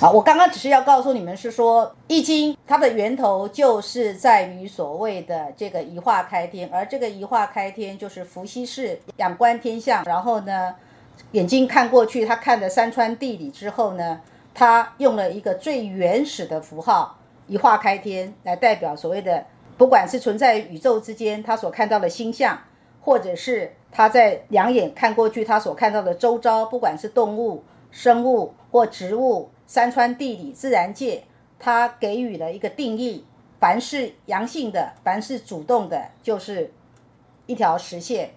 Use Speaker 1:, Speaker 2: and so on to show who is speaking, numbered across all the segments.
Speaker 1: 啊，我刚刚只是要告诉你们是说，《易经》它的源头就是在于所谓的这个一化开天，而这个一化开天就是伏羲氏仰观天象，然后呢，眼睛看过去，他看的山川地理之后呢，他用了一个最原始的符号一化开天来代表所谓的，不管是存在宇宙之间他所看到的星象，或者是他在两眼看过去他所看到的周遭，不管是动物、生物或植物。山川地理自然界，它给予了一个定义：凡是阳性的，凡是主动的，就是一条实线；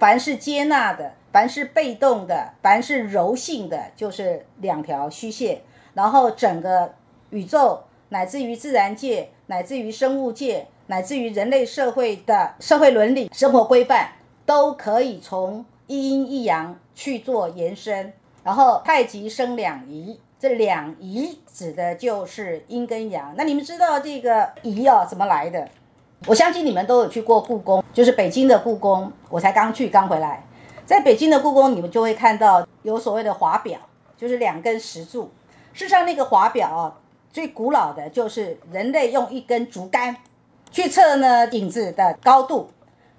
Speaker 1: 凡是接纳的，凡是被动的，凡是柔性的，就是两条虚线。然后整个宇宙，乃至于自然界，乃至于生物界，乃至于人类社会的社会伦理、生活规范，都可以从一阴一阳去做延伸。然后太极生两仪。这两仪指的就是阴跟阳。那你们知道这个仪哦怎么来的？我相信你们都有去过故宫，就是北京的故宫。我才刚去，刚回来。在北京的故宫，你们就会看到有所谓的华表，就是两根石柱。事实上，那个华表啊，最古老的就是人类用一根竹竿去测呢影子的高度。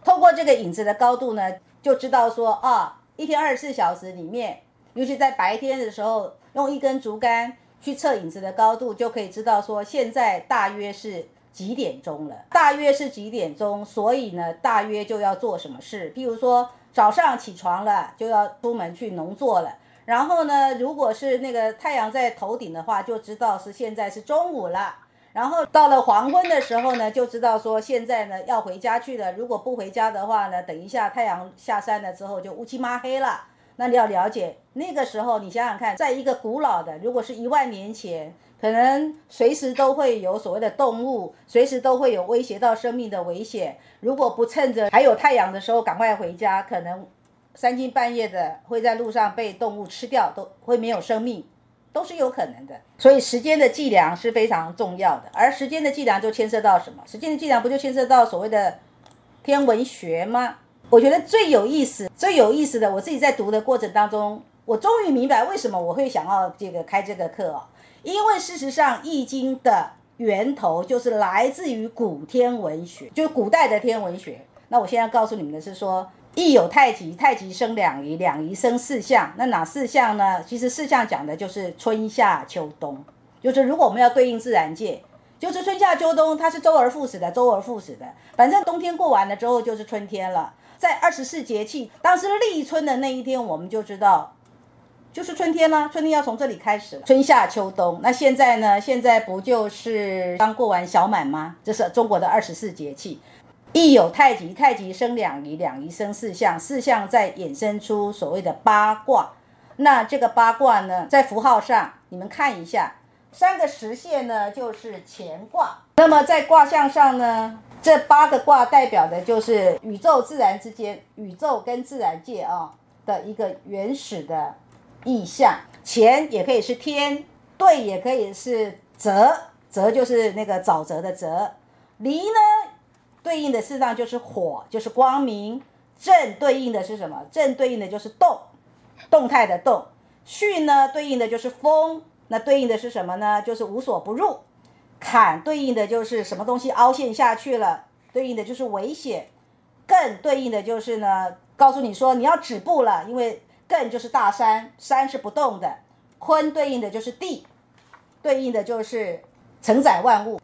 Speaker 1: 透过这个影子的高度呢，就知道说啊，一天二十四小时里面，尤其在白天的时候。用一根竹竿去测影子的高度，就可以知道说现在大约是几点钟了。大约是几点钟，所以呢，大约就要做什么事。譬如说早上起床了，就要出门去农作了。然后呢，如果是那个太阳在头顶的话，就知道是现在是中午了。然后到了黄昏的时候呢，就知道说现在呢要回家去了。如果不回家的话呢，等一下太阳下山了之后就乌漆抹黑了。那你要了解那个时候，你想想看，在一个古老的，如果是一万年前，可能随时都会有所谓的动物，随时都会有威胁到生命的危险。如果不趁着还有太阳的时候赶快回家，可能三更半夜的会在路上被动物吃掉，都会没有生命，都是有可能的。所以时间的计量是非常重要的，而时间的计量就牵涉到什么？时间的计量不就牵涉到所谓的天文学吗？我觉得最有意思、最有意思的，我自己在读的过程当中，我终于明白为什么我会想要这个开这个课哦。因为事实上，《易经》的源头就是来自于古天文学，就是古代的天文学。那我现在告诉你们的是说，易有太极，太极生两仪，两仪生四象。那哪四象呢？其实四象讲的就是春夏秋冬，就是如果我们要对应自然界，就是春夏秋冬，它是周而复始的，周而复始的。反正冬天过完了之后就是春天了。在二十四节气，当时立春的那一天，我们就知道，就是春天了。春天要从这里开始，春夏秋冬。那现在呢？现在不就是刚过完小满吗？这是中国的二十四节气。一有太极，太极生两仪，两仪生四象，四象再衍生出所谓的八卦。那这个八卦呢，在符号上，你们看一下，三个实线呢就是乾卦。那么在卦象上呢？这八个卦代表的就是宇宙自然之间，宇宙跟自然界啊的一个原始的意象。乾也可以是天，兑也可以是泽，泽就是那个沼泽的泽。离呢，对应的事实上就是火，就是光明。震对应的是什么？震对应的就是动，动态的动。巽呢，对应的就是风，那对应的是什么呢？就是无所不入。坎对应的就是什么东西凹陷下去了，对应的就是危险。艮对应的就是呢，告诉你说你要止步了，因为艮就是大山，山是不动的。坤对应的就是地，对应的就是承载万物。